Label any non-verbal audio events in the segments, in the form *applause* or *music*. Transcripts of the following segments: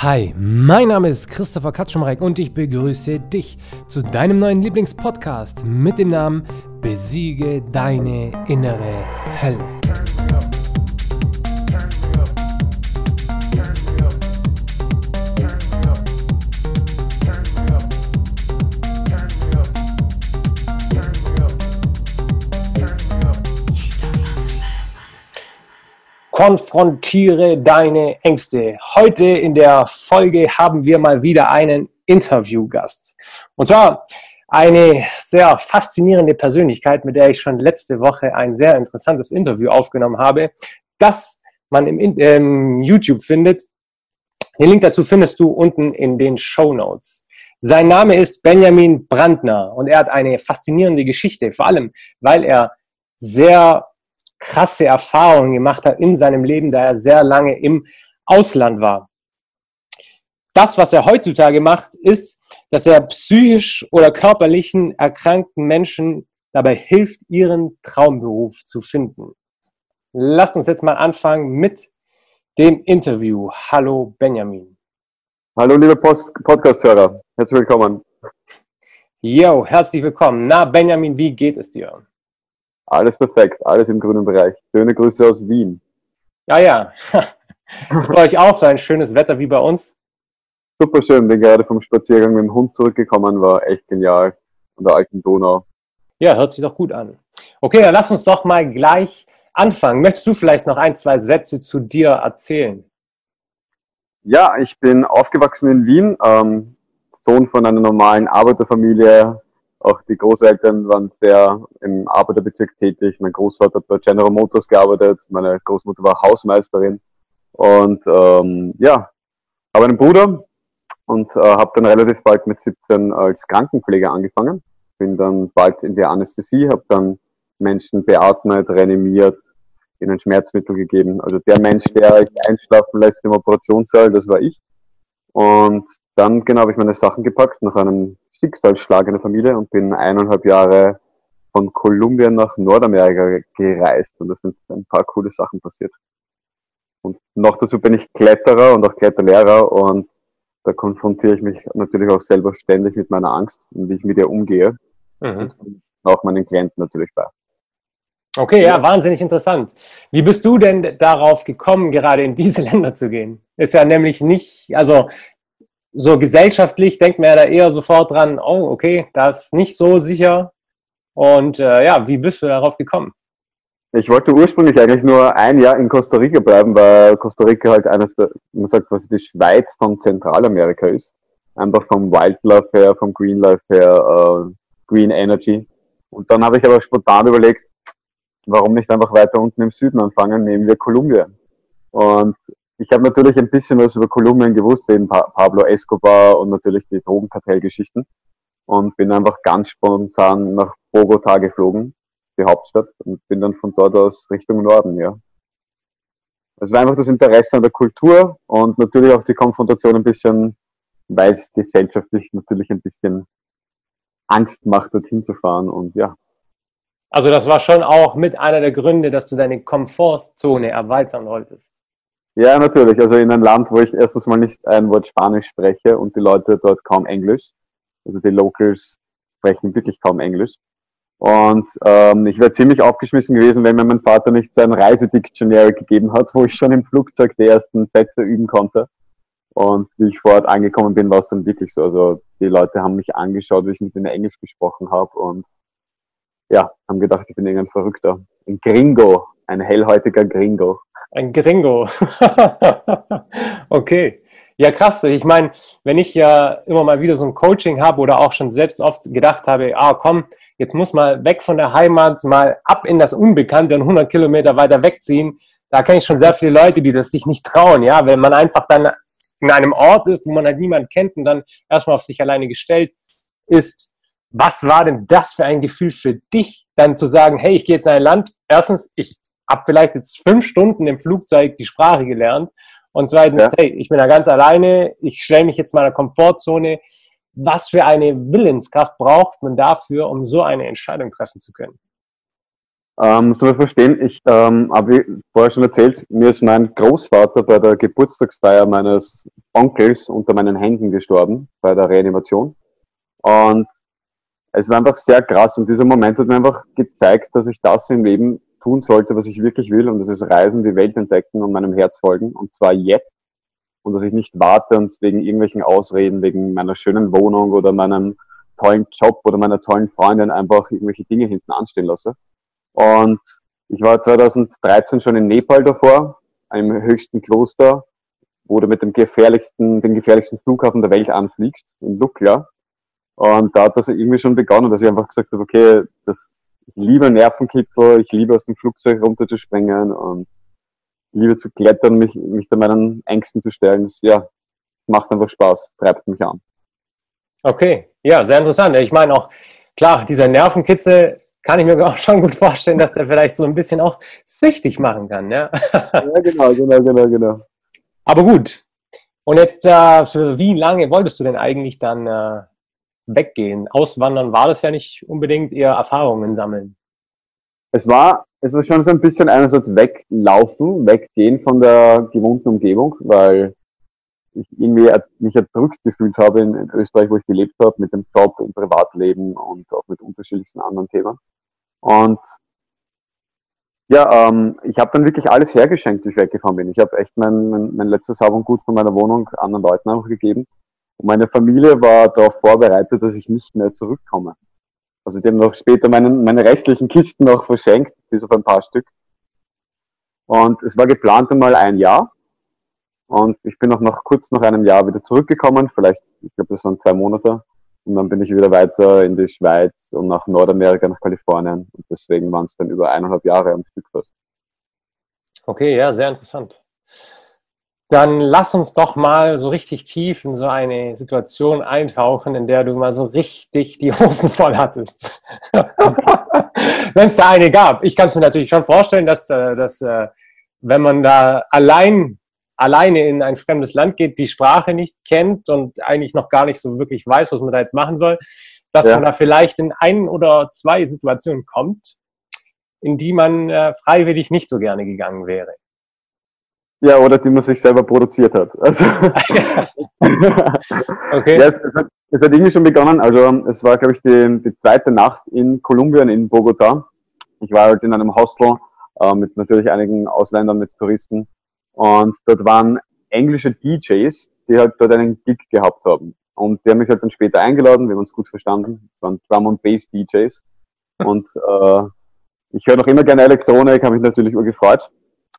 Hi, mein Name ist Christopher Katschumreck und ich begrüße dich zu deinem neuen Lieblingspodcast mit dem Namen Besiege deine innere Hölle. Konfrontiere deine Ängste. Heute in der Folge haben wir mal wieder einen Interviewgast. Und zwar eine sehr faszinierende Persönlichkeit, mit der ich schon letzte Woche ein sehr interessantes Interview aufgenommen habe, das man im, ähm, YouTube findet. Den Link dazu findest du unten in den Show Notes. Sein Name ist Benjamin Brandner und er hat eine faszinierende Geschichte, vor allem weil er sehr krasse Erfahrungen gemacht hat in seinem Leben, da er sehr lange im Ausland war. Das, was er heutzutage macht, ist, dass er psychisch oder körperlichen erkrankten Menschen dabei hilft, ihren Traumberuf zu finden. Lasst uns jetzt mal anfangen mit dem Interview. Hallo Benjamin. Hallo liebe Podcast-Hörer, herzlich willkommen. Jo, herzlich willkommen. Na Benjamin, wie geht es dir? Alles perfekt, alles im grünen Bereich. Schöne Grüße aus Wien. Ja, ja. *laughs* bei euch auch so ein schönes Wetter wie bei uns? Super schön, bin gerade vom Spaziergang mit dem Hund zurückgekommen, war echt genial an der alten Donau. Ja, hört sich doch gut an. Okay, dann lass uns doch mal gleich anfangen. Möchtest du vielleicht noch ein, zwei Sätze zu dir erzählen? Ja, ich bin aufgewachsen in Wien, ähm, Sohn von einer normalen Arbeiterfamilie, auch die Großeltern waren sehr im Arbeiterbezirk tätig. Mein Großvater hat bei General Motors gearbeitet, meine Großmutter war Hausmeisterin. Und ähm, ja, habe einen Bruder und äh, habe dann relativ bald mit 17 als Krankenpfleger angefangen. Bin dann bald in die Anästhesie, habe dann Menschen beatmet, reanimiert, ihnen Schmerzmittel gegeben. Also der Mensch, der einschlafen lässt im Operationssaal, das war ich. Und dann genau habe ich meine Sachen gepackt nach einem Schicksalsschlag in der Familie und bin eineinhalb Jahre von Kolumbien nach Nordamerika gereist und da sind ein paar coole Sachen passiert. Und noch dazu bin ich Kletterer und auch Kletterlehrer und da konfrontiere ich mich natürlich auch selber ständig mit meiner Angst und wie ich mit ihr umgehe. Mhm. Und auch meinen Klienten natürlich bei. Okay, ja, wahnsinnig interessant. Wie bist du denn darauf gekommen, gerade in diese *laughs* Länder zu gehen? Ist ja nämlich nicht, also so gesellschaftlich denkt man ja da eher sofort dran, oh, okay, das ist nicht so sicher. Und äh, ja, wie bist du darauf gekommen? Ich wollte ursprünglich eigentlich nur ein Jahr in Costa Rica bleiben, weil Costa Rica halt eines der, man sagt, was die Schweiz von Zentralamerika ist. Einfach vom Wildlife her, vom Green Life her, äh, Green Energy. Und dann habe ich aber spontan überlegt, warum nicht einfach weiter unten im Süden anfangen, nehmen wir Kolumbien. Und ich habe natürlich ein bisschen was über Kolumbien gewusst, eben Pablo Escobar und natürlich die Drogenkartellgeschichten und bin einfach ganz spontan nach Bogota geflogen, die Hauptstadt, und bin dann von dort aus Richtung Norden, ja. Es war einfach das Interesse an der Kultur und natürlich auch die Konfrontation ein bisschen, weil es gesellschaftlich natürlich ein bisschen Angst macht, dorthin zu fahren und ja. Also das war schon auch mit einer der Gründe, dass du deine Komfortzone erweitern wolltest. Ja, natürlich. Also in einem Land, wo ich erstens mal nicht ein Wort Spanisch spreche und die Leute dort kaum Englisch. Also die Locals sprechen wirklich kaum Englisch. Und ähm, ich wäre ziemlich aufgeschmissen gewesen, wenn mir mein Vater nicht sein Reisedictionary gegeben hat, wo ich schon im Flugzeug die ersten Sätze üben konnte. Und wie ich vor Ort angekommen bin, war es dann wirklich so. Also die Leute haben mich angeschaut, wie ich mit ihnen Englisch gesprochen habe und ja, haben gedacht, ich bin irgendein Verrückter. Ein Gringo, ein hellhäutiger Gringo. Ein Gringo. *laughs* okay. Ja, krass. Ich meine, wenn ich ja immer mal wieder so ein Coaching habe oder auch schon selbst oft gedacht habe, ah komm, jetzt muss mal weg von der Heimat, mal ab in das Unbekannte und 100 Kilometer weiter wegziehen, da kenne ich schon sehr viele Leute, die das sich nicht trauen, ja, wenn man einfach dann in einem Ort ist, wo man halt niemanden kennt und dann erstmal auf sich alleine gestellt ist. Was war denn das für ein Gefühl für dich, dann zu sagen, hey, ich gehe jetzt in ein Land, erstens, ich habe vielleicht jetzt fünf Stunden im Flugzeug die Sprache gelernt. Und zweitens, ja. hey, ich bin da ganz alleine, ich stelle mich jetzt meiner Komfortzone. Was für eine Willenskraft braucht man dafür, um so eine Entscheidung treffen zu können? Ähm, musst du mir verstehen, ich ähm, habe vorher schon erzählt, mir ist mein Großvater bei der Geburtstagsfeier meines Onkels unter meinen Händen gestorben, bei der Reanimation. Und es war einfach sehr krass und dieser Moment hat mir einfach gezeigt, dass ich das im Leben tun sollte, was ich wirklich will und das ist Reisen, die Welt entdecken und meinem Herz folgen und zwar jetzt und dass ich nicht warte und wegen irgendwelchen Ausreden, wegen meiner schönen Wohnung oder meinem tollen Job oder meiner tollen Freundin einfach irgendwelche Dinge hinten anstehen lasse. Und ich war 2013 schon in Nepal davor, einem höchsten Kloster, wo du mit dem gefährlichsten, den gefährlichsten Flughafen der Welt anfliegst, in Lukla. Und da hat das irgendwie schon begonnen, dass ich einfach gesagt habe, okay, das, ich liebe Nervenkitzel, ich liebe aus dem Flugzeug runterzuspringen und liebe zu klettern, mich, mich da meinen Ängsten zu stellen. Das, ja, macht einfach Spaß, treibt mich an. Okay, ja, sehr interessant. Ich meine auch, klar, dieser Nervenkitzel kann ich mir *laughs* auch schon gut vorstellen, dass der vielleicht so ein bisschen auch süchtig machen kann. Ja, ja genau, genau, genau, genau. Aber gut. Und jetzt, äh, für wie lange wolltest du denn eigentlich dann äh, weggehen? Auswandern war das ja nicht unbedingt eher Erfahrungen sammeln. Es war, es war schon so ein bisschen einerseits weglaufen, weggehen von der gewohnten Umgebung, weil ich irgendwie mich erdrückt gefühlt habe in, in Österreich, wo ich gelebt habe, mit dem Job, im Privatleben und auch mit unterschiedlichsten anderen Themen. Und ja, ähm, ich habe dann wirklich alles hergeschenkt, wie ich weggefahren bin. Ich habe echt mein, mein, mein letztes Hab und Gut von meiner Wohnung anderen Leuten einfach gegeben. Und meine Familie war darauf vorbereitet, dass ich nicht mehr zurückkomme. Also die haben noch später meinen, meine restlichen Kisten noch verschenkt, bis auf ein paar Stück. Und es war geplant einmal ein Jahr. Und ich bin auch noch kurz nach einem Jahr wieder zurückgekommen, vielleicht, ich glaube, das waren zwei Monate. Und dann bin ich wieder weiter in die Schweiz und nach Nordamerika, nach Kalifornien. Und deswegen waren es dann über eineinhalb Jahre am Stück fast. Okay, ja, sehr interessant. Dann lass uns doch mal so richtig tief in so eine Situation eintauchen, in der du mal so richtig die Hosen voll hattest. *laughs* Wenn es da eine gab. Ich kann es mir natürlich schon vorstellen, dass, äh, dass äh, wenn man da allein alleine in ein fremdes Land geht, die Sprache nicht kennt und eigentlich noch gar nicht so wirklich weiß, was man da jetzt machen soll, dass ja. man da vielleicht in ein oder zwei Situationen kommt, in die man äh, freiwillig nicht so gerne gegangen wäre. Ja, oder die man sich selber produziert hat. Also *laughs* okay. Ja, es, es, hat, es, hat, irgendwie schon begonnen. Also es war, glaube ich, die, die zweite Nacht in Kolumbien, in Bogota. Ich war halt in einem Hostel äh, mit natürlich einigen Ausländern, mit Touristen. Und dort waren englische DJs, die halt dort einen Gig gehabt haben. Und die haben mich halt dann später eingeladen, wir haben uns gut verstanden. Es waren Drum und Bass DJs. Und äh, ich höre noch immer gerne Elektronik, habe mich natürlich gefreut.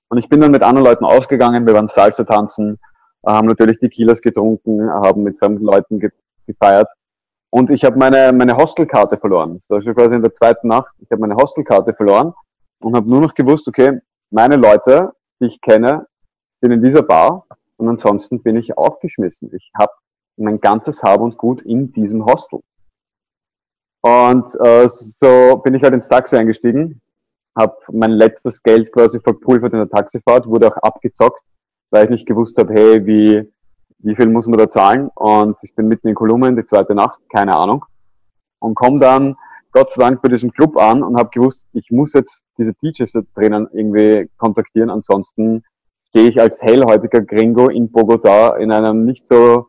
Und ich bin dann mit anderen Leuten ausgegangen, wir waren Salsa tanzen, haben natürlich die Kilos getrunken, haben mit fremden Leuten ge gefeiert. Und ich habe meine, meine Hostelkarte verloren. Das war schon quasi in der zweiten Nacht. Ich habe meine Hostelkarte verloren und habe nur noch gewusst, okay, meine Leute, die ich kenne, bin in dieser Bar und ansonsten bin ich aufgeschmissen. Ich habe mein ganzes Hab und Gut in diesem Hostel. Und äh, so bin ich halt ins Taxi eingestiegen, habe mein letztes Geld quasi verpulvert in der Taxifahrt, wurde auch abgezockt, weil ich nicht gewusst habe, hey, wie, wie viel muss man da zahlen? Und ich bin mitten in Kolumbien, die zweite Nacht, keine Ahnung. Und komme dann Gott sei Dank bei diesem Club an und habe gewusst, ich muss jetzt diese da drinnen irgendwie kontaktieren, ansonsten stehe ich als hellhäutiger Gringo in Bogota in einem nicht so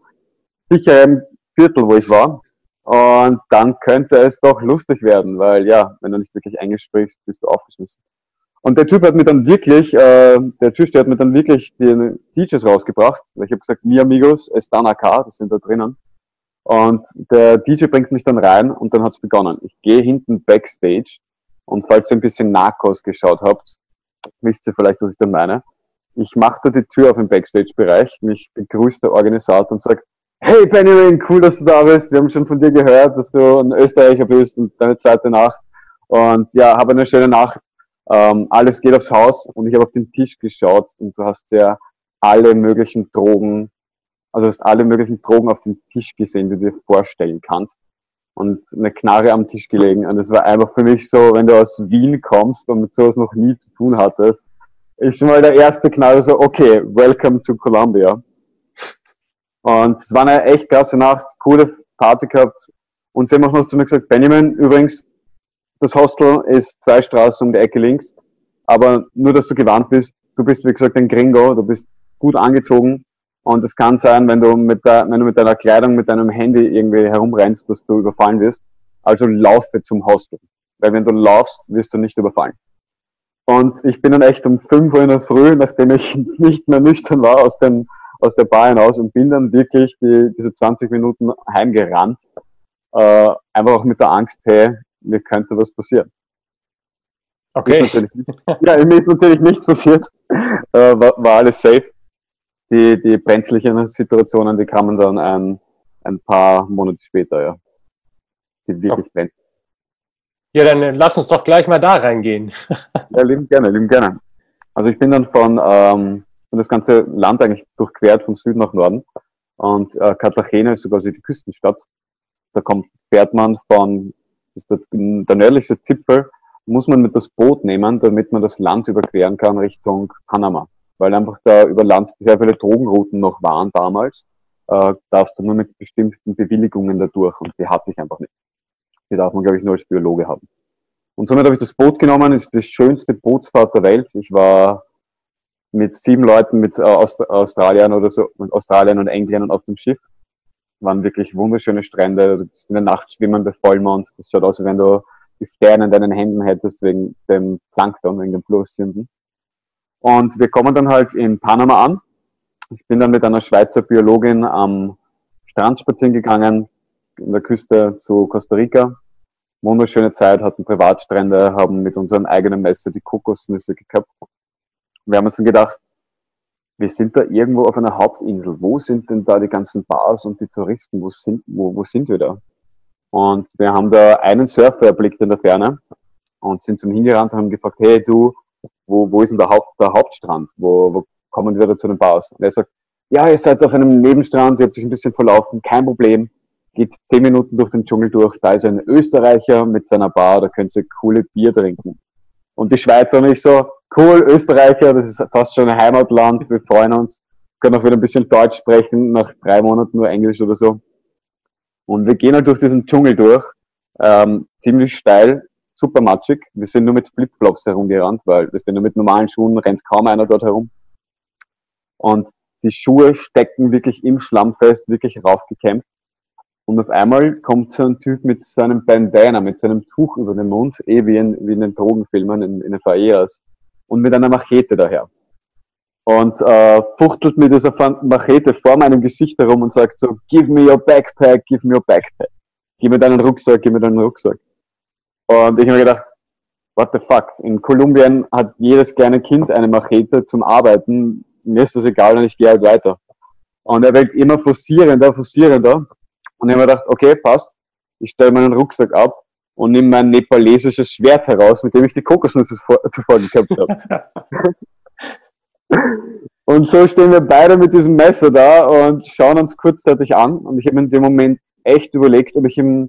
sicheren Viertel, wo ich war. Und dann könnte es doch lustig werden, weil ja, wenn du nicht wirklich Englisch sprichst, bist du aufgeschmissen. Und der Typ hat mir dann wirklich, äh, der Türsteher hat mir dann wirklich die DJs rausgebracht. Ich habe gesagt, mi amigos, están acá, das sind da drinnen. Und der DJ bringt mich dann rein und dann hat's begonnen. Ich gehe hinten backstage und falls ihr ein bisschen Narcos geschaut habt, wisst ihr vielleicht, was ich da meine. Ich mache da die Tür auf im Backstage-Bereich, mich begrüßt der Organisator und sagt, hey Benjamin, cool, dass du da bist. Wir haben schon von dir gehört, dass du ein Österreicher bist und deine zweite Nacht. Und ja, habe eine schöne Nacht. Ähm, alles geht aufs Haus und ich habe auf den Tisch geschaut und du hast ja alle möglichen Drogen, also hast alle möglichen Drogen auf dem Tisch gesehen, die du dir vorstellen kannst. Und eine Knarre am Tisch gelegen. Und es war einfach für mich so, wenn du aus Wien kommst und mit sowas noch nie zu tun hattest, ist schon mal der erste Knall so, okay, welcome to Columbia. Und es war eine echt krasse Nacht, coole Party gehabt. Und sie haben auch noch zu mir gesagt, Benjamin, übrigens, das Hostel ist zwei Straßen um die Ecke links, aber nur, dass du gewarnt bist, du bist, wie gesagt, ein Gringo, du bist gut angezogen und es kann sein, wenn du mit, der, wenn du mit deiner Kleidung, mit deinem Handy irgendwie herumrennst, dass du überfallen wirst. Also laufe zum Hostel. Weil wenn du laufst, wirst du nicht überfallen. Und ich bin dann echt um 5 Uhr in der Früh, nachdem ich *laughs* nicht mehr nüchtern war, aus, dem, aus der Bar hinaus und bin dann wirklich die, diese 20 Minuten heimgerannt. Äh, einfach auch mit der Angst, hey, mir könnte was passieren. Okay. ja, mir ist natürlich nichts passiert. Äh, war, war alles safe. Die, die brenzlichen Situationen, die kamen dann ein, ein paar Monate später, ja. Die wirklich okay. Ja, dann äh, lass uns doch gleich mal da reingehen. ja, lieben gerne, lieben gerne. Also ich bin dann von, ähm, von das ganze Land eigentlich durchquert, von Süden nach Norden. Und äh, Cartagena ist so quasi die Küstenstadt. Da kommt, fährt man von, ist der, der nördlichste Zipfel, muss man mit das Boot nehmen, damit man das Land überqueren kann Richtung Panama. Weil einfach da über Land sehr viele Drogenrouten noch waren damals, äh, darfst du nur mit bestimmten Bewilligungen da durch und die hatte ich einfach nicht. Die darf man, glaube ich, nur als Biologe haben. Und somit habe ich das Boot genommen, ist die schönste Bootsfahrt der Welt. Ich war mit sieben Leuten, mit äh, Aust Australiern oder so, mit Australien und Engländern auf dem Schiff. Waren wirklich wunderschöne Strände. Du bist in der Nacht schwimmen bei Vollmond. Das schaut aus, wie wenn du die Sterne in deinen Händen hättest wegen dem Plankton, wegen dem Fluoreszenten. Und wir kommen dann halt in Panama an. Ich bin dann mit einer Schweizer Biologin am Strand spazieren gegangen, in der Küste zu Costa Rica. Wunderschöne Zeit, hatten Privatstrände, haben mit unserem eigenen Messer die Kokosnüsse geköpft. Wir haben uns dann gedacht, wir sind da irgendwo auf einer Hauptinsel. Wo sind denn da die ganzen Bars und die Touristen? Wo sind, wo, wo sind wir da? Und wir haben da einen Surfer erblickt in der Ferne und sind zum hingerannt und haben gefragt, hey du, wo, wo ist denn der, Haupt, der Hauptstrand? Wo, wo kommen wir da zu den Bars? Und er sagt, ja, ihr seid auf einem Nebenstrand, ihr habt sich ein bisschen verlaufen, kein Problem geht zehn Minuten durch den Dschungel durch, da ist ein Österreicher mit seiner Bar, da könnt ihr coole Bier trinken. Und die Schweizer und ich so, cool, Österreicher, das ist fast schon ein Heimatland, wir freuen uns, können auch wieder ein bisschen Deutsch sprechen, nach drei Monaten nur Englisch oder so. Und wir gehen halt durch diesen Dschungel durch, ähm, ziemlich steil, super matschig. Wir sind nur mit Flipflops herumgerannt, weil wir sind nur mit normalen Schuhen, rennt kaum einer dort herum. Und die Schuhe stecken wirklich im Schlamm fest, wirklich raufgekämpft. Und auf einmal kommt so ein Typ mit seinem Bandana, mit seinem Tuch über den Mund, eh wie in, wie in den Drogenfilmen, in, in den Faeras, und mit einer Machete daher. Und äh, fuchtelt mit dieser Machete vor meinem Gesicht herum und sagt so, give me your backpack, give me your backpack. Gib mir deinen Rucksack, gib mir deinen Rucksack. Und ich habe mir gedacht, what the fuck? In Kolumbien hat jedes kleine Kind eine Machete zum Arbeiten. Mir ist das egal und ich gehe halt weiter. Und er wird immer forcierender, forcierender. Und ich habe mir gedacht, okay, passt. Ich stelle meinen Rucksack ab und nehme mein nepalesisches Schwert heraus, mit dem ich die Kokosnüsse *laughs* zuvor gehabt habe. *laughs* und so stehen wir beide mit diesem Messer da und schauen uns kurzzeitig an. Und ich habe mir in dem Moment echt überlegt, ob ich ihm,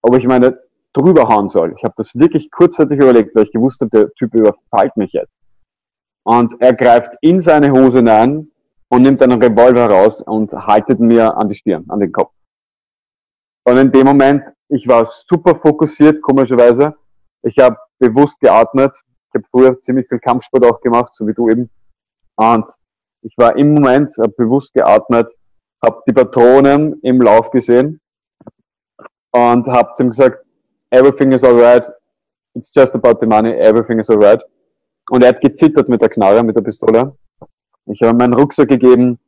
ob ich meine drüber hauen soll. Ich habe das wirklich kurzzeitig überlegt, weil ich gewusst habe, der Typ überfällt mich jetzt. Und er greift in seine Hose hinein und nimmt einen Revolver raus und haltet mir an die Stirn, an den Kopf. Und in dem Moment, ich war super fokussiert, komischerweise. Ich habe bewusst geatmet. Ich habe früher ziemlich viel Kampfsport auch gemacht, so wie du eben. Und ich war im Moment bewusst geatmet, habe die Patronen im Lauf gesehen und habe ihm gesagt, everything is alright, it's just about the money, everything is alright. Und er hat gezittert mit der Knarre, mit der Pistole. Ich habe ihm meinen Rucksack gegeben,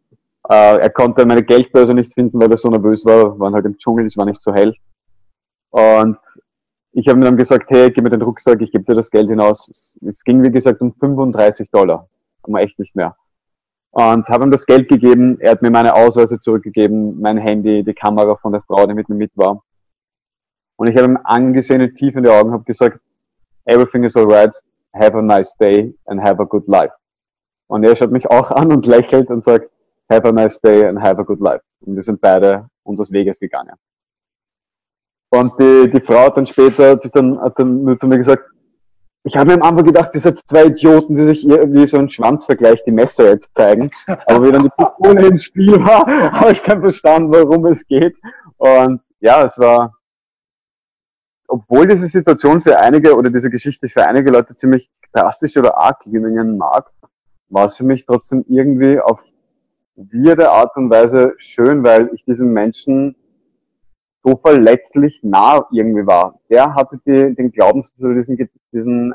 äh, er konnte meine Geldbörse nicht finden, weil er so nervös war, wir waren halt im Dschungel, es war nicht so hell. Und ich habe ihm dann gesagt, hey, gib mir den Rucksack, ich gebe dir das Geld hinaus. Es, es ging, wie gesagt, um 35 Dollar, aber echt nicht mehr. Und habe ihm das Geld gegeben, er hat mir meine Ausweise zurückgegeben, mein Handy, die Kamera von der Frau, die mit mir mit war. Und ich habe ihm angesehen, tief in die Augen, habe gesagt, everything is alright, have a nice day and have a good life. Und er schaut mich auch an und lächelt und sagt, have a nice day and have a good life. Und wir sind beide unseres Weges gegangen. Und die, die Frau hat dann später, hat dann, hat dann nur zu mir gesagt, ich habe mir am Anfang gedacht, ihr seid zwei Idioten, die sich irgendwie so einen Schwanzvergleich die Messer jetzt zeigen. Aber wie dann die Pistole im Spiel war, *laughs* habe ich dann verstanden, worum es geht. Und ja, es war, obwohl diese Situation für einige oder diese Geschichte für einige Leute ziemlich drastisch oder arg klingen mag, war es für mich trotzdem irgendwie auf weirde Art und Weise schön, weil ich diesem Menschen so verletzlich nah irgendwie war. Der hatte die, den Glauben, diesen, diesen,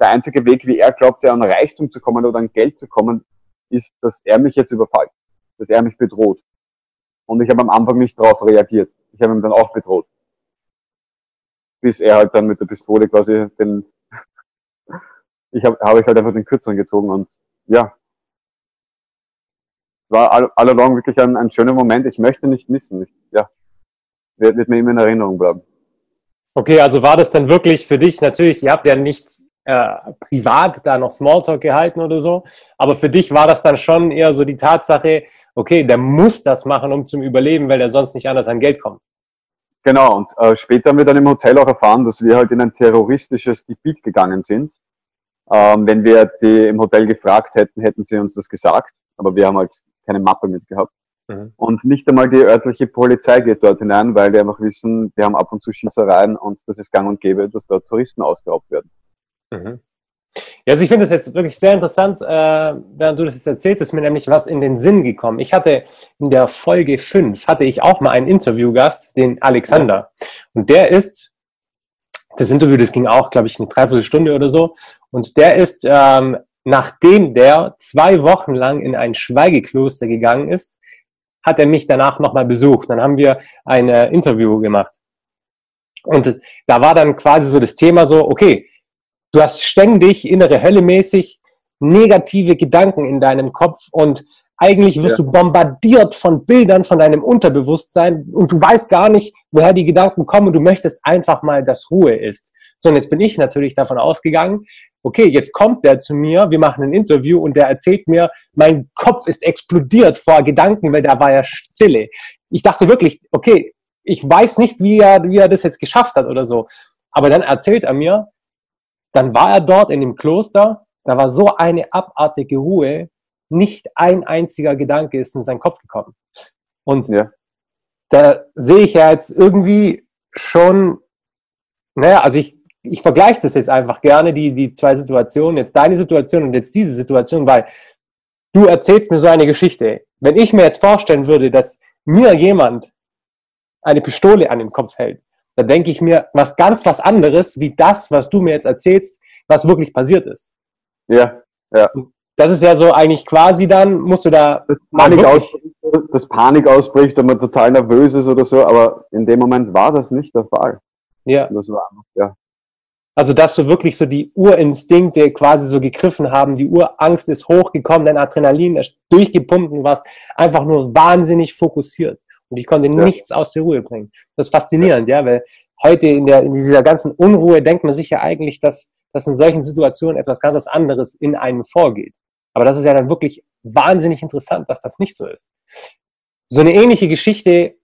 der einzige Weg, wie er glaubte, an Reichtum zu kommen oder an Geld zu kommen, ist, dass er mich jetzt überfällt, dass er mich bedroht. Und ich habe am Anfang nicht darauf reagiert. Ich habe ihn dann auch bedroht. Bis er halt dann mit der Pistole quasi den, *laughs* ich habe hab ich halt einfach den Kürzeren gezogen und ja, war all, all along wirklich ein, ein schöner Moment. Ich möchte nicht missen. Ich, ja, wird, wird mir immer in Erinnerung bleiben. Okay, also war das dann wirklich für dich natürlich, ihr habt ja nicht äh, privat da noch Smalltalk gehalten oder so, aber für dich war das dann schon eher so die Tatsache, okay, der muss das machen, um zum Überleben, weil der sonst nicht anders an Geld kommt. Genau, und äh, später haben wir dann im Hotel auch erfahren, dass wir halt in ein terroristisches Gebiet gegangen sind. Ähm, wenn wir die im Hotel gefragt hätten, hätten sie uns das gesagt, aber wir haben halt keine Mappe mitgehabt. Mhm. Und nicht einmal die örtliche Polizei geht dort hinein, weil die einfach wissen, die haben ab und zu Schießereien und das ist gang und gäbe, dass dort Touristen ausgeraubt werden. Mhm. Ja, also ich finde das jetzt wirklich sehr interessant, äh, während du das jetzt erzählst, ist mir nämlich was in den Sinn gekommen. Ich hatte in der Folge 5, hatte ich auch mal einen Interviewgast, den Alexander. Und der ist, das Interview, das ging auch, glaube ich, eine Dreiviertelstunde oder so. Und der ist, ähm, nachdem der zwei Wochen lang in ein Schweigekloster gegangen ist, hat er mich danach nochmal besucht. Dann haben wir ein äh, Interview gemacht. Und da war dann quasi so das Thema so, okay, Du hast ständig innere Hölle mäßig negative Gedanken in deinem Kopf und eigentlich wirst ja. du bombardiert von Bildern von deinem Unterbewusstsein und du weißt gar nicht, woher die Gedanken kommen und du möchtest einfach mal, dass Ruhe ist. So, und jetzt bin ich natürlich davon ausgegangen, okay, jetzt kommt der zu mir, wir machen ein Interview und der erzählt mir, mein Kopf ist explodiert vor Gedanken, weil da war ja Stille. Ich dachte wirklich, okay, ich weiß nicht, wie er, wie er das jetzt geschafft hat oder so. Aber dann erzählt er mir, dann war er dort in dem Kloster, da war so eine abartige Ruhe, nicht ein einziger Gedanke ist in seinen Kopf gekommen. Und ja. da sehe ich ja jetzt irgendwie schon, naja, also ich, ich vergleiche das jetzt einfach gerne, die, die zwei Situationen, jetzt deine Situation und jetzt diese Situation, weil du erzählst mir so eine Geschichte. Wenn ich mir jetzt vorstellen würde, dass mir jemand eine Pistole an den Kopf hält da denke ich mir was ganz was anderes, wie das, was du mir jetzt erzählst, was wirklich passiert ist. Ja, ja. Das ist ja so eigentlich quasi dann, musst du da. Das Panik, ausbricht, das Panik ausbricht und man total nervös ist oder so, aber in dem Moment war das nicht der Fall. Ja. Das war, ja. Also, dass so wirklich so die Urinstinkte quasi so gegriffen haben, die Urangst ist hochgekommen, dein Adrenalin ist durchgepumpt und warst einfach nur wahnsinnig fokussiert. Und ich konnte ja. nichts aus der Ruhe bringen. Das ist faszinierend, ja, weil heute in, der, in dieser ganzen Unruhe denkt man sich ja eigentlich, dass, dass in solchen Situationen etwas ganz anderes in einem vorgeht. Aber das ist ja dann wirklich wahnsinnig interessant, dass das nicht so ist. So eine ähnliche Geschichte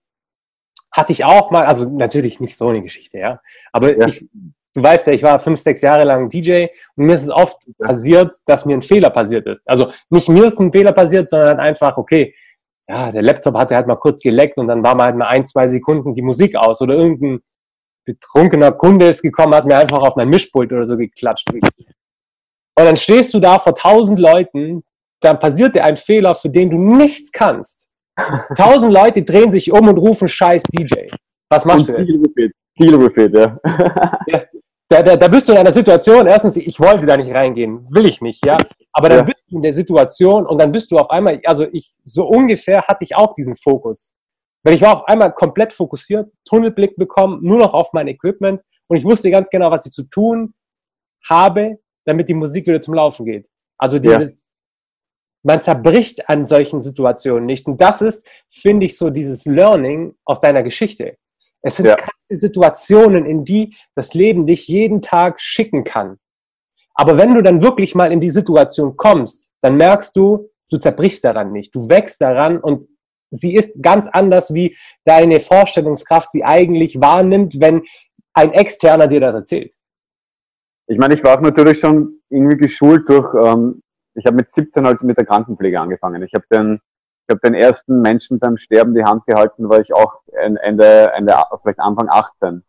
hatte ich auch mal, also natürlich nicht so eine Geschichte, ja. Aber ja. ich, du weißt ja, ich war fünf, sechs Jahre lang DJ und mir ist es oft passiert, dass mir ein Fehler passiert ist. Also nicht mir ist ein Fehler passiert, sondern einfach, okay, ja, der Laptop hatte halt mal kurz geleckt und dann war mal halt mal ein, zwei Sekunden die Musik aus oder irgendein betrunkener Kunde ist gekommen, hat mir einfach auf mein Mischpult oder so geklatscht. Und dann stehst du da vor tausend Leuten, dann passiert dir ein Fehler, für den du nichts kannst. *laughs* Tausend Leute drehen sich um und rufen Scheiß DJ. Was machst und du jetzt? Kilobuffet, ja. *laughs* ja da, da, da bist du in einer Situation, erstens, ich wollte da nicht reingehen, will ich nicht, ja. Aber dann ja. bist du in der Situation und dann bist du auf einmal, also ich, so ungefähr hatte ich auch diesen Fokus. Weil ich war auf einmal komplett fokussiert, Tunnelblick bekommen, nur noch auf mein Equipment und ich wusste ganz genau, was ich zu tun habe, damit die Musik wieder zum Laufen geht. Also dieses, ja. man zerbricht an solchen Situationen nicht. Und das ist, finde ich, so dieses Learning aus deiner Geschichte. Es sind ja. krasse Situationen, in die das Leben dich jeden Tag schicken kann. Aber wenn du dann wirklich mal in die Situation kommst, dann merkst du, du zerbrichst daran nicht. Du wächst daran und sie ist ganz anders, wie deine Vorstellungskraft sie eigentlich wahrnimmt, wenn ein Externer dir das erzählt. Ich meine, ich war auch natürlich schon irgendwie geschult durch, ähm, ich habe mit 17 halt mit der Krankenpflege angefangen. Ich habe den, habe den ersten Menschen beim Sterben die Hand gehalten, war ich auch Ende, Ende, vielleicht Anfang 18.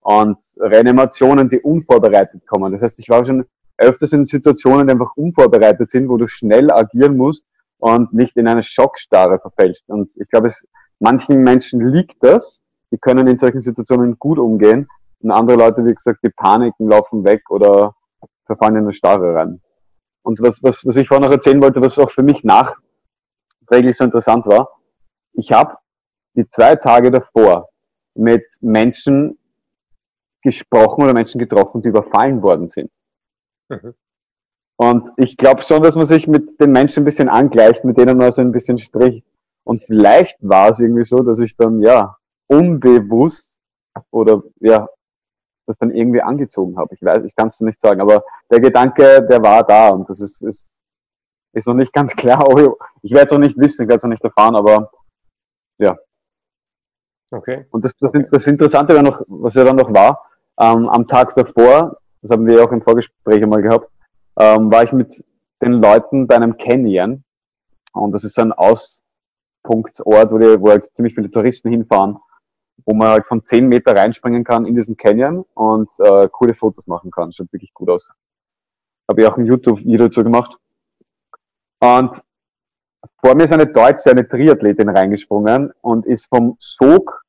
und Reanimationen, die unvorbereitet kommen. Das heißt, ich war schon öfters in Situationen, die einfach unvorbereitet sind, wo du schnell agieren musst und nicht in eine Schockstarre verfällst. Und ich glaube, es manchen Menschen liegt das, die können in solchen Situationen gut umgehen und andere Leute, wie gesagt, die paniken, laufen weg oder verfallen in eine Starre rein. Und was, was, was ich vorhin noch erzählen wollte, was auch für mich nachträglich so interessant war, ich habe die zwei Tage davor mit Menschen gesprochen oder Menschen getroffen, die überfallen worden sind. Mhm. Und ich glaube schon, dass man sich mit den Menschen ein bisschen angleicht, mit denen man so ein bisschen spricht. Und vielleicht war es irgendwie so, dass ich dann, ja, unbewusst oder, ja, das dann irgendwie angezogen habe. Ich weiß, ich kann es nicht sagen, aber der Gedanke, der war da und das ist, ist, ist noch nicht ganz klar. Ich werde es noch nicht wissen, ich werde es noch nicht erfahren, aber ja. Okay. Und das, das, das Interessante noch, was ja dann noch war, ähm, am Tag davor, das haben wir auch im Vorgespräch einmal gehabt, ähm, war ich mit den Leuten bei einem Canyon. Und das ist ein Auspunktsort, wo, die, wo halt ziemlich viele Touristen hinfahren, wo man halt von 10 Meter reinspringen kann in diesen Canyon und äh, coole Fotos machen kann. Schaut wirklich gut aus. Habe ich auch ein YouTube-Video dazu gemacht. Und vor mir ist eine Deutsche, eine Triathletin reingesprungen und ist vom Sog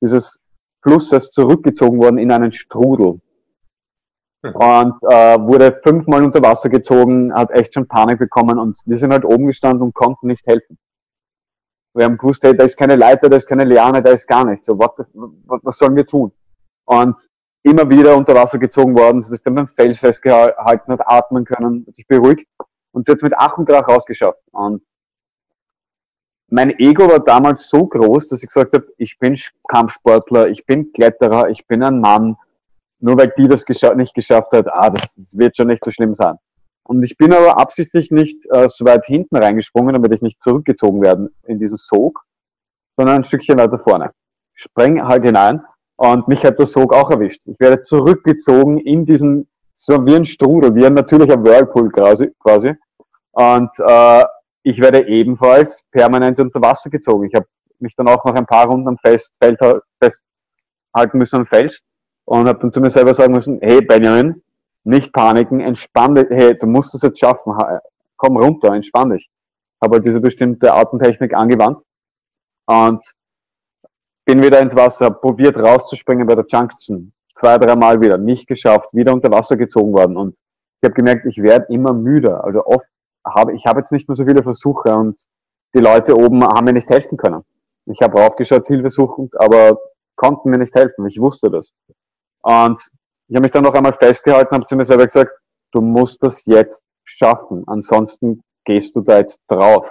dieses Flusses zurückgezogen worden in einen Strudel. Mhm. Und äh, wurde fünfmal unter Wasser gezogen, hat echt schon Panik bekommen und wir sind halt oben gestanden und konnten nicht helfen. Wir haben gewusst, hey, da ist keine Leiter, da ist keine Liane, da ist gar nichts. So, what, was, was sollen wir tun? Und immer wieder unter Wasser gezogen worden, sie ist beim Fels festgehalten, hat atmen können, sich beruhigt und sie hat mit Ach und Krach rausgeschafft. Und mein Ego war damals so groß, dass ich gesagt habe, ich bin Kampfsportler, ich bin Kletterer, ich bin ein Mann. Nur weil die das gescha nicht geschafft hat, ah, das, das, wird schon nicht so schlimm sein. Und ich bin aber absichtlich nicht äh, so weit hinten reingesprungen, damit ich nicht zurückgezogen werden in diesen Sog, sondern ein Stückchen weiter vorne. Spreng halt hinein und mich hat der Sog auch erwischt. Ich werde zurückgezogen in diesen, so wie ein Strudel, wie ein natürlicher Whirlpool quasi. quasi. Und äh, ich werde ebenfalls permanent unter Wasser gezogen. Ich habe mich dann auch noch ein paar Runden am Fest, Feld, festhalten müssen am Fels und habe dann zu mir selber sagen müssen, hey Benjamin, nicht paniken, entspann dich, hey, du musst es jetzt schaffen, komm runter, entspann dich. Habe halt diese bestimmte Atemtechnik angewandt und bin wieder ins Wasser, probiert rauszuspringen bei der Junction, zwei, dreimal wieder, nicht geschafft, wieder unter Wasser gezogen worden und ich habe gemerkt, ich werde immer müder. Also oft habe, ich habe jetzt nicht mehr so viele Versuche und die Leute oben haben mir nicht helfen können. Ich habe raufgeschaut, hilfesuchend, aber konnten mir nicht helfen. Ich wusste das. Und ich habe mich dann noch einmal festgehalten, habe zu mir selber gesagt, du musst das jetzt schaffen, ansonsten gehst du da jetzt drauf.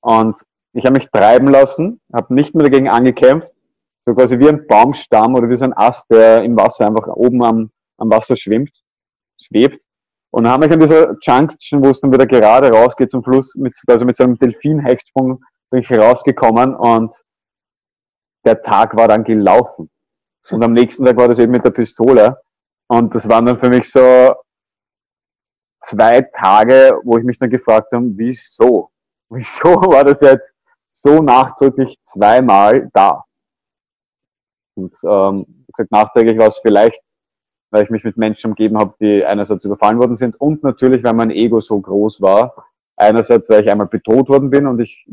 Und ich habe mich treiben lassen, habe nicht mehr dagegen angekämpft, so quasi wie ein Baumstamm oder wie so ein Ast, der im Wasser einfach oben am, am Wasser schwimmt, schwebt. Und dann haben wir an dieser Junction, wo es dann wieder gerade rausgeht zum Fluss, mit, also mit so einem Delfin-Hechtsprung bin ich rausgekommen und der Tag war dann gelaufen. Und am nächsten Tag war das eben mit der Pistole. Und das waren dann für mich so zwei Tage, wo ich mich dann gefragt habe, wieso? *laughs* Wieso war das jetzt so nachdrücklich zweimal da? Und ähm, gesagt, nachträglich war es vielleicht weil ich mich mit Menschen umgeben habe, die einerseits überfallen worden sind und natürlich, weil mein Ego so groß war. Einerseits, weil ich einmal bedroht worden bin und ich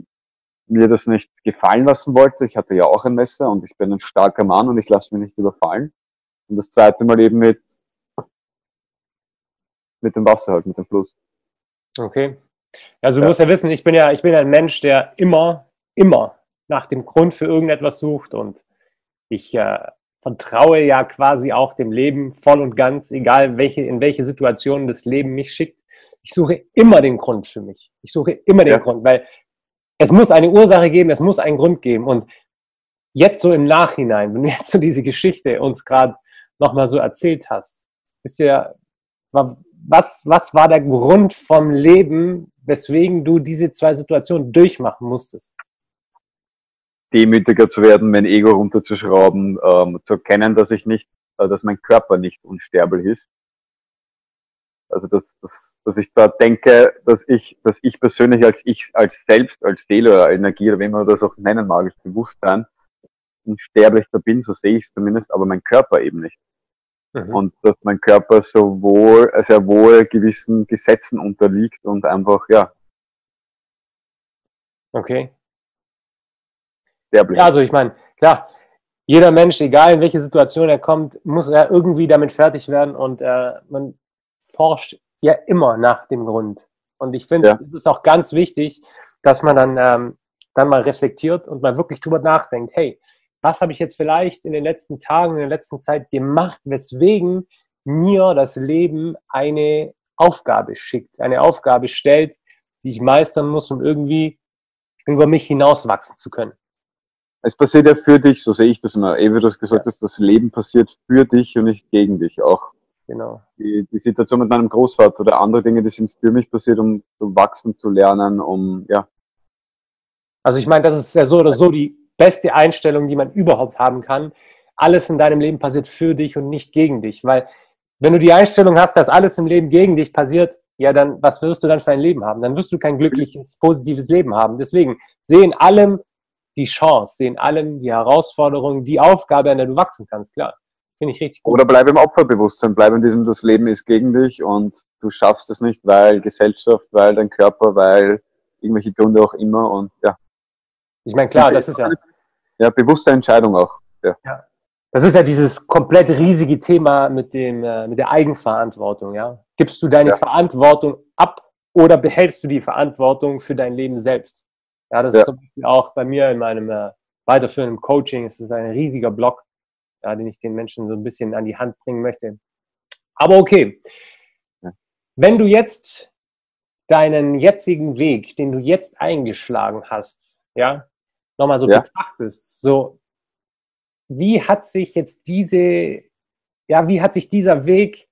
mir das nicht gefallen lassen wollte. Ich hatte ja auch ein Messer und ich bin ein starker Mann und ich lasse mich nicht überfallen. Und das zweite Mal eben mit, mit dem Wasser halt, mit dem Fluss. Okay. Also du ja. musst ja wissen, ich bin ja, ich bin ein Mensch, der immer, immer nach dem Grund für irgendetwas sucht und ich äh, vertraue ja quasi auch dem Leben voll und ganz, egal welche, in welche Situation das Leben mich schickt. Ich suche immer den Grund für mich. Ich suche immer den ja. Grund, weil es muss eine Ursache geben, es muss einen Grund geben. Und jetzt so im Nachhinein, wenn du jetzt so diese Geschichte uns gerade nochmal so erzählt hast, ist ja, was, was war der Grund vom Leben, weswegen du diese zwei Situationen durchmachen musstest? demütiger zu werden, mein Ego runterzuschrauben, ähm, zu erkennen, dass ich nicht, äh, dass mein Körper nicht unsterblich ist. Also dass, dass, dass ich da denke, dass ich, dass ich persönlich als ich, als selbst, als Seele oder Energie oder wie man das auch nennen mag, als Bewusstsein, unsterblich da bin, so sehe ich es zumindest, aber mein Körper eben nicht. Mhm. Und dass mein Körper sowohl, sehr wohl gewissen Gesetzen unterliegt und einfach, ja. Okay. Sterblich. Ja, also ich meine, klar, jeder Mensch, egal in welche Situation er kommt, muss er irgendwie damit fertig werden und äh, man forscht ja immer nach dem Grund. Und ich finde, ja. es ist auch ganz wichtig, dass man dann, ähm, dann mal reflektiert und mal wirklich drüber nachdenkt, hey, was habe ich jetzt vielleicht in den letzten Tagen, in der letzten Zeit gemacht, weswegen mir das Leben eine Aufgabe schickt, eine Aufgabe stellt, die ich meistern muss, um irgendwie über mich hinauswachsen zu können. Es passiert ja für dich, so sehe ich das immer. Eh, wie du es gesagt ja. hast, das Leben passiert für dich und nicht gegen dich. Auch genau. die, die Situation mit meinem Großvater oder andere Dinge, die sind für mich passiert, um zu wachsen, zu lernen, um, ja. Also ich meine, das ist ja so oder so die beste Einstellung, die man überhaupt haben kann. Alles in deinem Leben passiert für dich und nicht gegen dich. Weil wenn du die Einstellung hast, dass alles im Leben gegen dich passiert, ja, dann was wirst du dann für ein Leben haben? Dann wirst du kein glückliches, positives Leben haben. Deswegen seh in allem die Chance, seh in allem die Herausforderung, die Aufgabe, an der du wachsen kannst. Klar, finde ich richtig gut. Oder bleib im Opferbewusstsein, bleib in diesem, das Leben ist gegen dich und du schaffst es nicht, weil Gesellschaft, weil dein Körper, weil irgendwelche Gründe auch immer und ja. Ich meine, klar, das ist ja. Ja, bewusste Entscheidung auch. Ja. ja. Das ist ja dieses komplett riesige Thema mit, dem, äh, mit der Eigenverantwortung. Ja? Gibst du deine ja. Verantwortung ab oder behältst du die Verantwortung für dein Leben selbst? Ja, das ja. ist zum Beispiel auch bei mir in meinem äh, weiterführenden Coaching. Es ist ein riesiger Block, ja, den ich den Menschen so ein bisschen an die Hand bringen möchte. Aber okay, wenn du jetzt deinen jetzigen Weg, den du jetzt eingeschlagen hast, ja, nochmal so ja. betrachtest, so, wie hat sich jetzt diese, ja, wie hat sich dieser Weg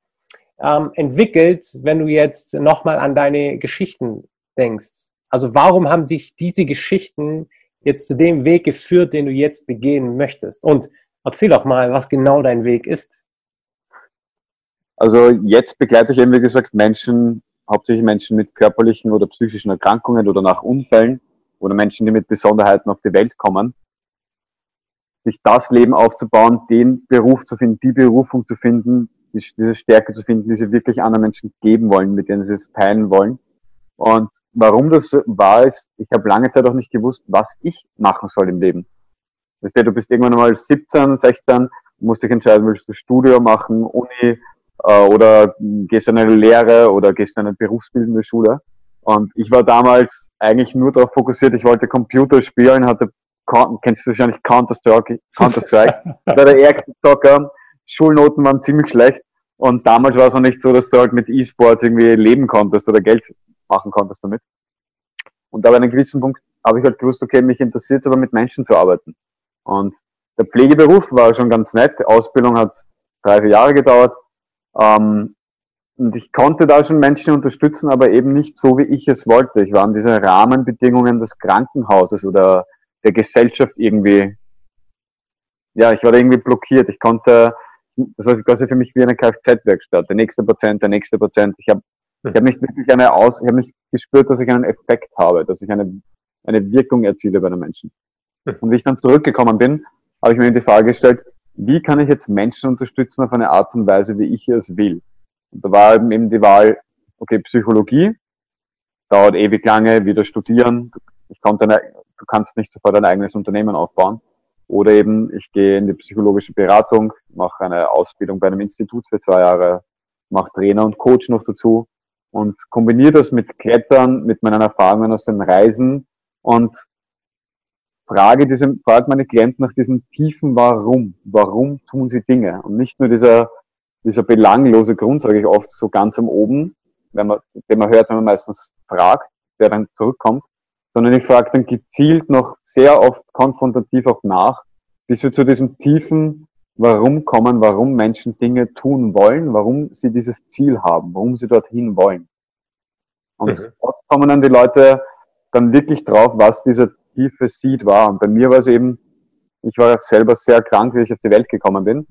ähm, entwickelt, wenn du jetzt nochmal an deine Geschichten denkst? Also warum haben dich diese Geschichten jetzt zu dem Weg geführt, den du jetzt begehen möchtest? Und erzähl doch mal, was genau dein Weg ist. Also jetzt begleite ich eben, wie gesagt, Menschen, hauptsächlich Menschen mit körperlichen oder psychischen Erkrankungen oder nach Unfällen oder Menschen, die mit Besonderheiten auf die Welt kommen, sich das Leben aufzubauen, den Beruf zu finden, die Berufung zu finden, diese Stärke zu finden, die sie wirklich anderen Menschen geben wollen, mit denen sie es teilen wollen. Und warum das war, ist, ich habe lange Zeit auch nicht gewusst, was ich machen soll im Leben. Weißt du, du bist irgendwann mal 17, 16, musst dich entscheiden, willst du Studium machen, Uni äh, oder gehst in eine Lehre oder gehst in eine berufsbildende Schule. Und ich war damals eigentlich nur darauf fokussiert, ich wollte Computer spielen, hatte, kennst du wahrscheinlich Counter-Strike, Counter-Strike, *laughs* war der ärgste Zocker, Schulnoten waren ziemlich schlecht und damals war es noch nicht so, dass du halt mit E-Sports irgendwie leben konntest oder Geld machen konntest damit. Und aber an einem gewissen Punkt habe ich halt gewusst, okay, mich interessiert es aber mit Menschen zu arbeiten. Und der Pflegeberuf war schon ganz nett, Die Ausbildung hat drei, vier Jahre gedauert. Ähm, und ich konnte da schon Menschen unterstützen, aber eben nicht so, wie ich es wollte. Ich war an diese Rahmenbedingungen des Krankenhauses oder der Gesellschaft irgendwie, ja, ich war da irgendwie blockiert. Ich konnte, das war quasi für mich wie eine Kfz-Werkstatt. Der nächste Patient, der nächste Patient. Ich habe ich habe nicht wirklich eine Aus, ich habe nicht gespürt, dass ich einen Effekt habe, dass ich eine, eine Wirkung erziele bei den Menschen. Und wie ich dann zurückgekommen bin, habe ich mir die Frage gestellt, wie kann ich jetzt Menschen unterstützen auf eine Art und Weise, wie ich es will? Und da war eben die Wahl, okay, Psychologie, dauert ewig lange, wieder studieren, ich konnte eine, du kannst nicht sofort ein eigenes Unternehmen aufbauen. Oder eben, ich gehe in die psychologische Beratung, mache eine Ausbildung bei einem Institut für zwei Jahre, mache Trainer und Coach noch dazu und kombiniere das mit Klettern, mit meinen Erfahrungen aus den Reisen und frage diese, frage meine Klienten nach diesem tiefen Warum. Warum tun sie Dinge? Und nicht nur dieser, dieser belanglose Grund, sage ich oft, so ganz am oben, wenn man, den man hört, wenn man meistens fragt, der dann zurückkommt, sondern ich frage dann gezielt noch sehr oft konfrontativ auch nach, bis wir zu diesem tiefen Warum kommen, warum Menschen Dinge tun wollen, warum sie dieses Ziel haben, warum sie dorthin wollen. Und mhm. oft kommen dann die Leute dann wirklich drauf, was dieser tiefe Seed war. Und bei mir war es eben, ich war selber sehr krank, wie ich auf die Welt gekommen bin.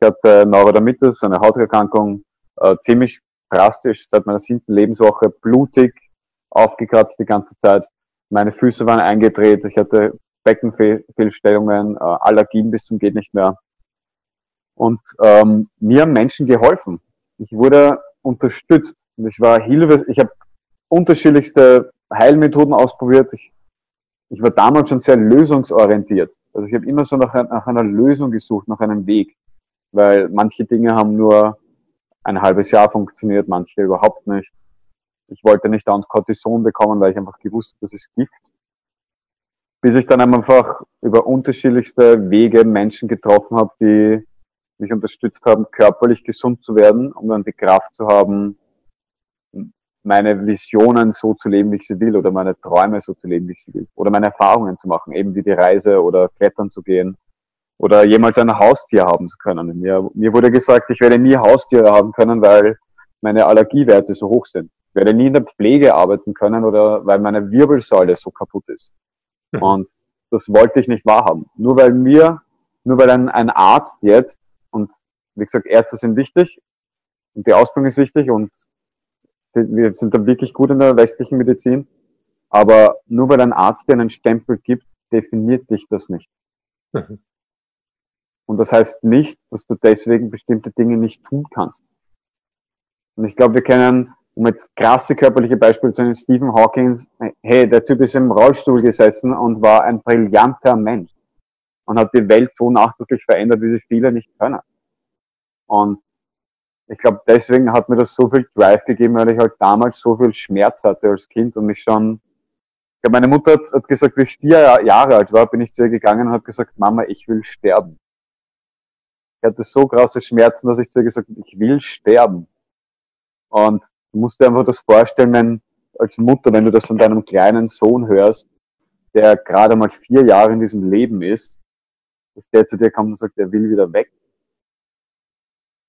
Ich hatte Neurodermitis, eine Hauterkrankung, äh, ziemlich drastisch seit meiner siebten Lebenswoche, blutig, aufgekratzt die ganze Zeit. Meine Füße waren eingedreht, ich hatte Beckenfehlstellungen, äh, Allergien bis zum geht nicht mehr. Und ähm, mir haben Menschen geholfen. Ich wurde unterstützt. Ich war Hilfe, ich habe unterschiedlichste Heilmethoden ausprobiert. Ich, ich war damals schon sehr lösungsorientiert. Also ich habe immer so nach, nach einer Lösung gesucht, nach einem Weg. Weil manche Dinge haben nur ein halbes Jahr funktioniert, manche überhaupt nicht. Ich wollte nicht dauernd Cortison bekommen, weil ich einfach gewusst habe, das ist Gift. Bis ich dann einfach über unterschiedlichste Wege Menschen getroffen habe, die mich unterstützt haben, körperlich gesund zu werden, um dann die Kraft zu haben, meine Visionen so zu leben, wie ich sie will, oder meine Träume so zu leben, wie ich sie will, oder meine Erfahrungen zu machen, eben wie die Reise oder klettern zu gehen, oder jemals ein Haustier haben zu können. Mir, mir wurde gesagt, ich werde nie Haustiere haben können, weil meine Allergiewerte so hoch sind. Ich werde nie in der Pflege arbeiten können oder weil meine Wirbelsäule so kaputt ist. Mhm. Und das wollte ich nicht wahrhaben. Nur weil mir, nur weil ein, ein Arzt jetzt, und wie gesagt, Ärzte sind wichtig und die Ausbildung ist wichtig und wir sind da wirklich gut in der westlichen Medizin, aber nur weil ein Arzt dir einen Stempel gibt, definiert dich das nicht. Mhm. Und das heißt nicht, dass du deswegen bestimmte Dinge nicht tun kannst. Und ich glaube, wir kennen, um jetzt krasse körperliche Beispiele zu nennen, Stephen Hawking, hey, der Typ ist im Rollstuhl gesessen und war ein brillanter Mensch und hat die Welt so nachdrücklich verändert, wie sie viele nicht können. Und ich glaube, deswegen hat mir das so viel Drive gegeben, weil ich halt damals so viel Schmerz hatte als Kind und mich schon, ich glaube, meine Mutter hat, hat gesagt, wie ich vier Jahre alt war, bin ich zu ihr gegangen und hat gesagt, Mama, ich will sterben. Ich hatte so große Schmerzen, dass ich zu ihr gesagt habe, ich will sterben. Und du musst dir einfach das vorstellen, wenn, als Mutter, wenn du das von deinem kleinen Sohn hörst, der gerade mal vier Jahre in diesem Leben ist, dass der zu dir kommt und sagt, er will wieder weg.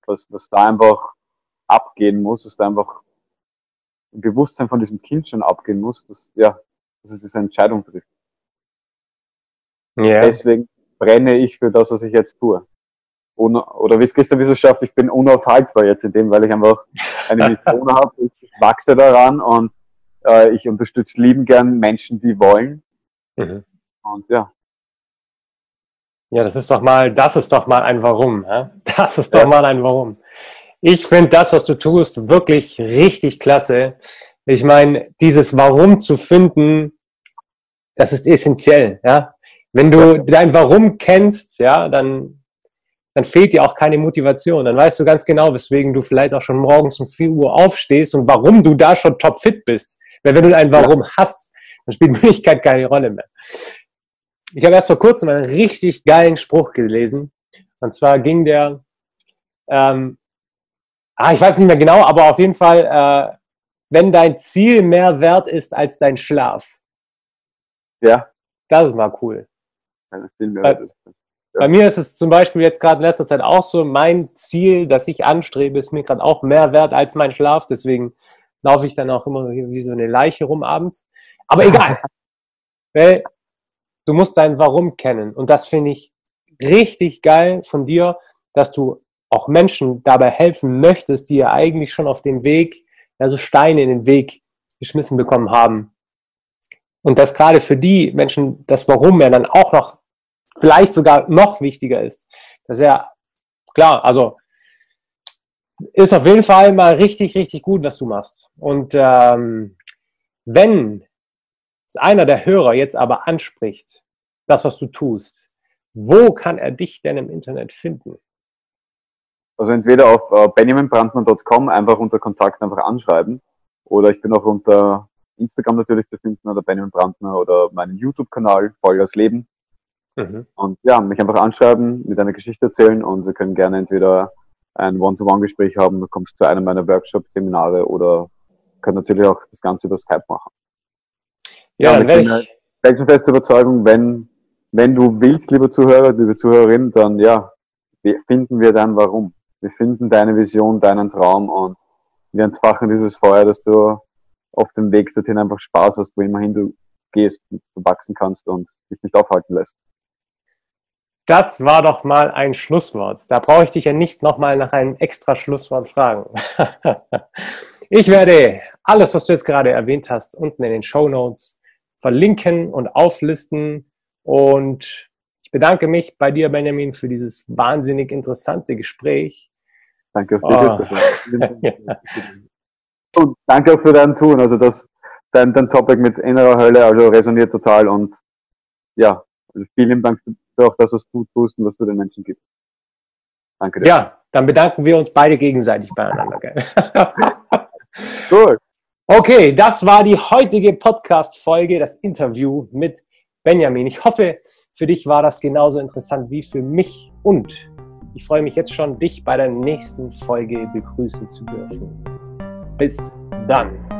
Was, was da einfach abgehen muss, dass da einfach ein Bewusstsein von diesem Kind schon abgehen muss, dass, ja, dass es diese Entscheidung trifft. Ja. Deswegen brenne ich für das, was ich jetzt tue oder wie es Christian Wissenschaft, ich bin unaufhaltbar jetzt in dem, weil ich einfach eine Mission *laughs* habe, ich wachse daran und äh, ich unterstütze lieben gern Menschen, die wollen. Mhm. Und ja. Ja, das ist doch mal, das ist doch mal ein Warum. Ja? Das ist doch ja. mal ein Warum. Ich finde das, was du tust, wirklich richtig klasse. Ich meine, dieses Warum zu finden, das ist essentiell. Ja? Wenn du dein Warum kennst, ja, dann dann fehlt dir auch keine Motivation. Dann weißt du ganz genau, weswegen du vielleicht auch schon morgens um 4 Uhr aufstehst und warum du da schon topfit bist. Weil wenn du ein Warum hast, dann spielt *laughs* Möglichkeit keine Rolle mehr. Ich habe erst vor kurzem einen richtig geilen Spruch gelesen. Und zwar ging der, ähm, ah, ich weiß nicht mehr genau, aber auf jeden Fall, äh, wenn dein Ziel mehr wert ist als dein Schlaf. Ja. Das ist mal cool. Wert ist. Bei mir ist es zum Beispiel jetzt gerade in letzter Zeit auch so, mein Ziel, das ich anstrebe, ist mir gerade auch mehr wert als mein Schlaf. Deswegen laufe ich dann auch immer wie so eine Leiche rum abends. Aber egal. *laughs* Weil du musst dein Warum kennen. Und das finde ich richtig geil von dir, dass du auch Menschen dabei helfen möchtest, die ja eigentlich schon auf den Weg, also Steine in den Weg geschmissen bekommen haben. Und dass gerade für die Menschen das Warum ja dann auch noch vielleicht sogar noch wichtiger ist. Das ist ja klar, also ist auf jeden Fall mal richtig, richtig gut, was du machst. Und ähm, wenn es einer der Hörer jetzt aber anspricht, das, was du tust, wo kann er dich denn im Internet finden? Also entweder auf äh, benjaminbrandner.com einfach unter Kontakt einfach anschreiben oder ich bin auch unter Instagram natürlich zu finden oder Benjamin Brandner oder meinen YouTube-Kanal Vollgas Leben. Mhm. Und ja, mich einfach anschreiben, mit einer Geschichte erzählen und wir können gerne entweder ein One-to-One-Gespräch haben, du kommst zu einem meiner Workshops, Seminare oder können natürlich auch das Ganze über Skype machen. Ja, ja ich bin felsenfeste Überzeugung, wenn, wenn du willst, lieber Zuhörer, liebe Zuhörerin, dann ja, finden wir dann warum. Wir finden deine Vision, deinen Traum und wir entfachen dieses Feuer, dass du auf dem Weg dorthin einfach Spaß hast, wo immerhin du gehst, du wachsen kannst und dich nicht aufhalten lässt. Das war doch mal ein Schlusswort. Da brauche ich dich ja nicht nochmal nach einem extra Schlusswort fragen. *laughs* ich werde alles, was du jetzt gerade erwähnt hast, unten in den Show Notes verlinken und auflisten. Und ich bedanke mich bei dir, Benjamin, für dieses wahnsinnig interessante Gespräch. Danke für oh. Und danke auch für dein Tun. Also das, dein, dein Topic mit innerer Hölle, also resoniert total und ja, vielen Dank für auch, dass du es tust und was du den Menschen gibst. Danke dir. Ja, dann bedanken wir uns beide gegenseitig beieinander. Gell? Cool. Okay, das war die heutige Podcast-Folge, das Interview mit Benjamin. Ich hoffe, für dich war das genauso interessant wie für mich und ich freue mich jetzt schon, dich bei der nächsten Folge begrüßen zu dürfen. Bis dann.